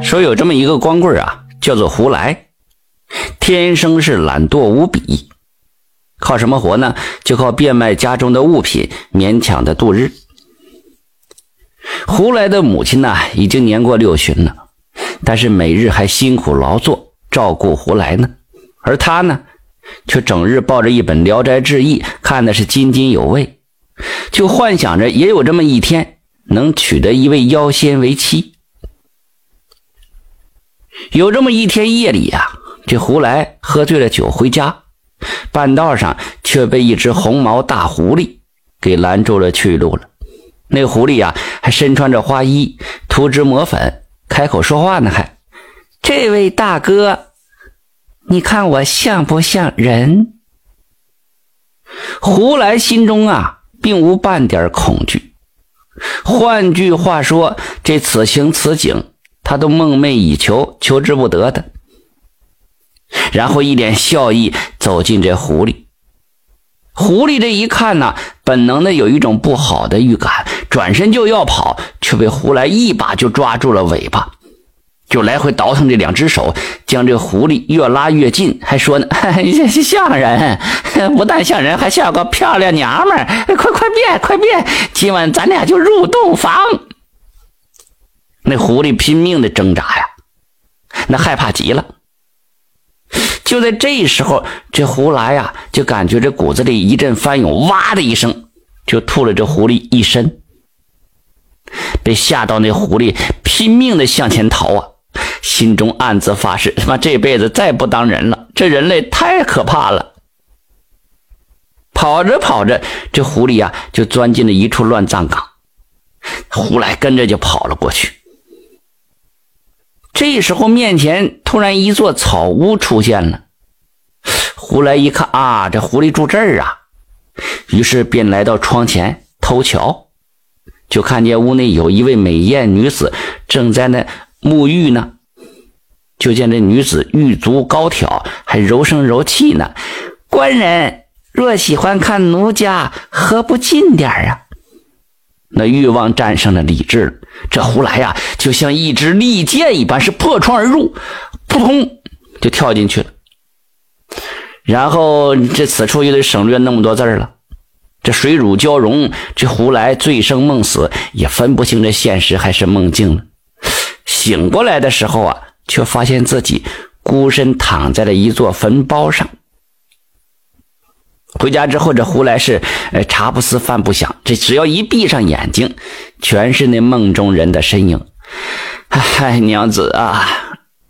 说有这么一个光棍啊，叫做胡来，天生是懒惰无比，靠什么活呢？就靠变卖家中的物品，勉强的度日。胡来的母亲呢，已经年过六旬了，但是每日还辛苦劳作，照顾胡来呢。而他呢，却整日抱着一本《聊斋志异》，看的是津津有味，就幻想着也有这么一天，能娶得一位妖仙为妻。有这么一天夜里呀，这胡来喝醉了酒回家，半道上却被一只红毛大狐狸给拦住了去路了。那狐狸呀，还身穿着花衣，涂脂抹粉，开口说话呢，还：“这位大哥，你看我像不像人？”胡来心中啊，并无半点恐惧。换句话说，这此情此景。他都梦寐以求，求之不得的。然后一脸笑意走进这狐狸。狐狸这一看呢，本能的有一种不好的预感，转身就要跑，却被胡来一把就抓住了尾巴，就来回倒腾这两只手，将这狐狸越拉越近，还说呢：“ 像人，不但像人，还像个漂亮娘们儿。快快变，快变，今晚咱俩就入洞房。”那狐狸拼命的挣扎呀，那害怕极了。就在这时候，这胡来呀，就感觉这骨子里一阵翻涌，哇的一声，就吐了这狐狸一身。被吓到，那狐狸拼命的向前逃啊，心中暗自发誓：他妈这辈子再不当人了，这人类太可怕了。跑着跑着，这狐狸呀，就钻进了一处乱葬岗。胡来跟着就跑了过去。这时候，面前突然一座草屋出现了。胡来一看啊，这狐狸住这儿啊，于是便来到窗前偷瞧，就看见屋内有一位美艳女子正在那沐浴呢。就见这女子玉足高挑，还柔声柔气呢。官人若喜欢看奴家，何不近点啊？那欲望战胜了理智，这胡来呀，就像一支利箭一般，是破窗而入，扑通就跳进去了。然后这此处又得省略那么多字了。这水乳交融，这胡来醉生梦死，也分不清这现实还是梦境了。醒过来的时候啊，却发现自己孤身躺在了一座坟包上。回家之后，这胡来是呃茶不思饭不想，这只要一闭上眼睛，全是那梦中人的身影。嗨，娘子啊，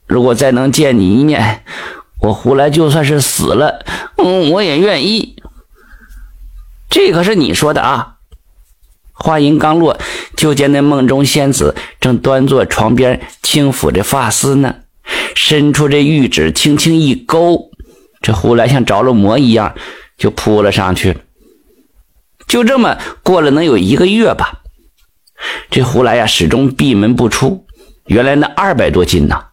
如果再能见你一面，我胡来就算是死了，嗯，我也愿意。这可是你说的啊！话音刚落，就见那梦中仙子正端坐床边，轻抚着发丝呢，伸出这玉指轻轻一勾，这胡来像着了魔一样。就扑了上去，就这么过了能有一个月吧。这胡来呀，始终闭门不出。原来那二百多斤呐，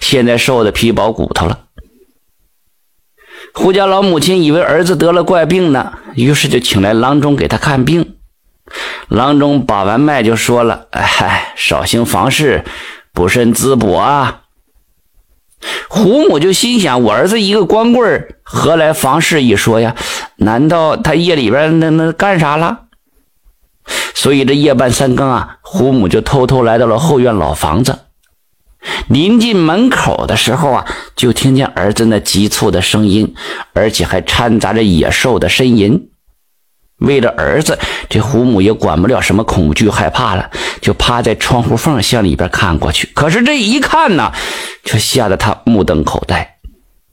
现在瘦的皮包骨头了。胡家老母亲以为儿子得了怪病呢，于是就请来郎中给他看病。郎中把完脉就说了：“哎，少行房事，补肾滋补啊。”胡母就心想：我儿子一个光棍何来房事一说呀？难道他夜里边那那干啥了？所以这夜半三更啊，胡母就偷偷来到了后院老房子。临近门口的时候啊，就听见儿子那急促的声音，而且还掺杂着野兽的呻吟。为了儿子，这胡母也管不了什么恐惧害怕了，就趴在窗户缝向里边看过去。可是这一看呢，却吓得他目瞪口呆。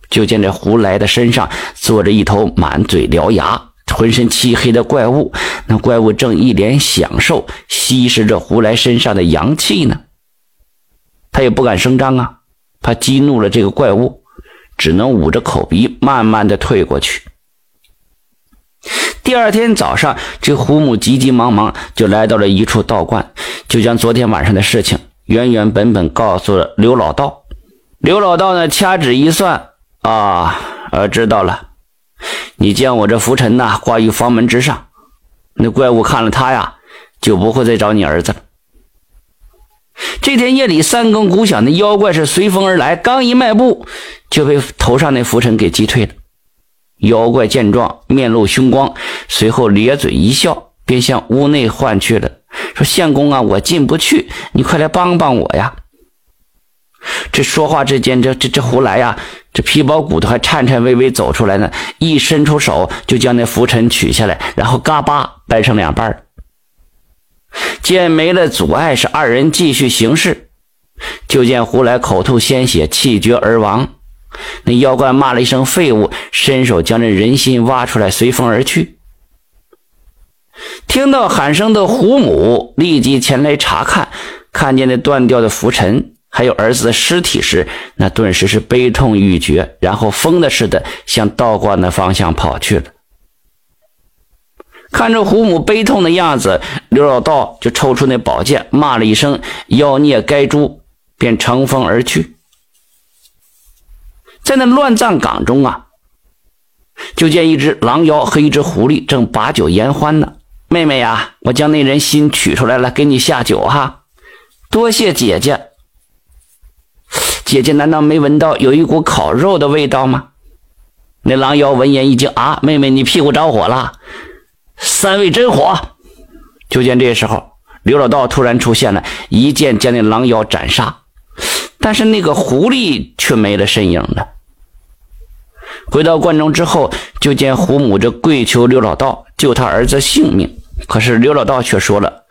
就见这胡来的身上坐着一头满嘴獠牙、浑身漆黑的怪物，那怪物正一脸享受吸食着胡来身上的阳气呢。他也不敢声张啊，怕激怒了这个怪物，只能捂着口鼻，慢慢的退过去。第二天早上，这胡母急急忙忙就来到了一处道观，就将昨天晚上的事情原原本本告诉了刘老道。刘老道呢，掐指一算，啊，呃，知道了。你将我这拂尘呐挂于房门之上，那怪物看了他呀，就不会再找你儿子了。这天夜里三更鼓响，那妖怪是随风而来，刚一迈步就被头上那浮尘给击退了。妖怪见状，面露凶光，随后咧嘴一笑，便向屋内唤去了，说：“相公啊，我进不去，你快来帮帮我呀！”这说话之间，这这这胡来呀，这皮包骨头还颤颤巍巍走出来呢，一伸出手就将那浮尘取下来，然后嘎巴掰成两半见没了阻碍，是二人继续行事，就见胡来口吐鲜血，气绝而亡。那妖怪骂了一声“废物”，伸手将这人心挖出来，随风而去。听到喊声的胡母立即前来查看，看见那断掉的浮尘，还有儿子的尸体时，那顿时是悲痛欲绝，然后疯的似的向道观的方向跑去了。看着胡母悲痛的样子，刘老道就抽出那宝剑，骂了一声“妖孽该诛”，便乘风而去。在那乱葬岗中啊，就见一只狼妖和一只狐狸正把酒言欢呢。妹妹呀，我将那人心取出来了，给你下酒哈。多谢姐姐。姐姐难道没闻到有一股烤肉的味道吗？那狼妖闻言一惊啊，妹妹你屁股着火了。三味真火！就见这时候，刘老道突然出现了，一剑将那狼妖斩杀。但是那个狐狸却没了身影了。回到关中之后，就见胡母这跪求刘老道救他儿子性命。可是刘老道却说了：“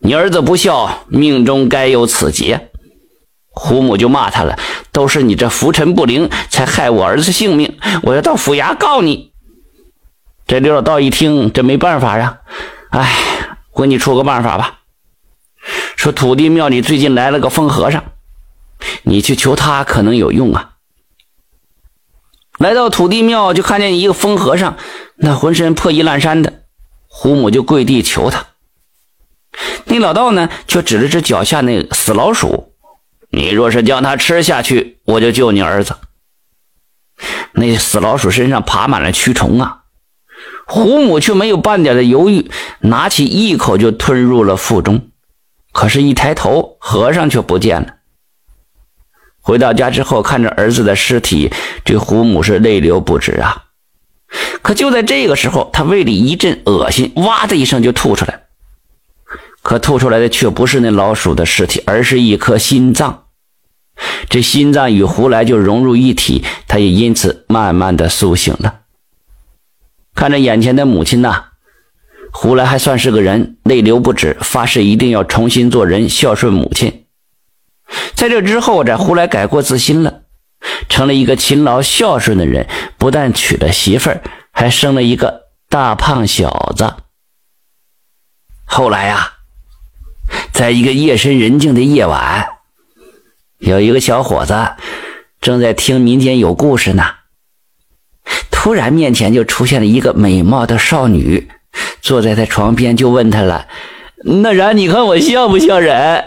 你儿子不孝，命中该有此劫。”胡母就骂他了：“都是你这浮尘不灵，才害我儿子性命！我要到府衙告你。”这刘老道一听，这没办法呀，哎，我给你出个办法吧。说土地庙里最近来了个疯和尚，你去求他可能有用啊。来到土地庙，就看见一个疯和尚，那浑身破衣烂衫的，胡母就跪地求他。那老道呢，却指了指脚下那死老鼠，你若是将它吃下去，我就救你儿子。那死老鼠身上爬满了蛆虫啊。胡母却没有半点的犹豫，拿起一口就吞入了腹中。可是，一抬头，和尚却不见了。回到家之后，看着儿子的尸体，这胡母是泪流不止啊。可就在这个时候，他胃里一阵恶心，哇的一声就吐出来。可吐出来的却不是那老鼠的尸体，而是一颗心脏。这心脏与胡来就融入一体，他也因此慢慢的苏醒了。看着眼前的母亲呐，胡来还算是个人，泪流不止，发誓一定要重新做人，孝顺母亲。在这之后，这胡来改过自新了，成了一个勤劳孝顺的人，不但娶了媳妇儿，还生了一个大胖小子。后来呀，在一个夜深人静的夜晚，有一个小伙子正在听民间有故事呢。突然，面前就出现了一个美貌的少女，坐在他床边，就问他了：“那然，你看我像不像人？”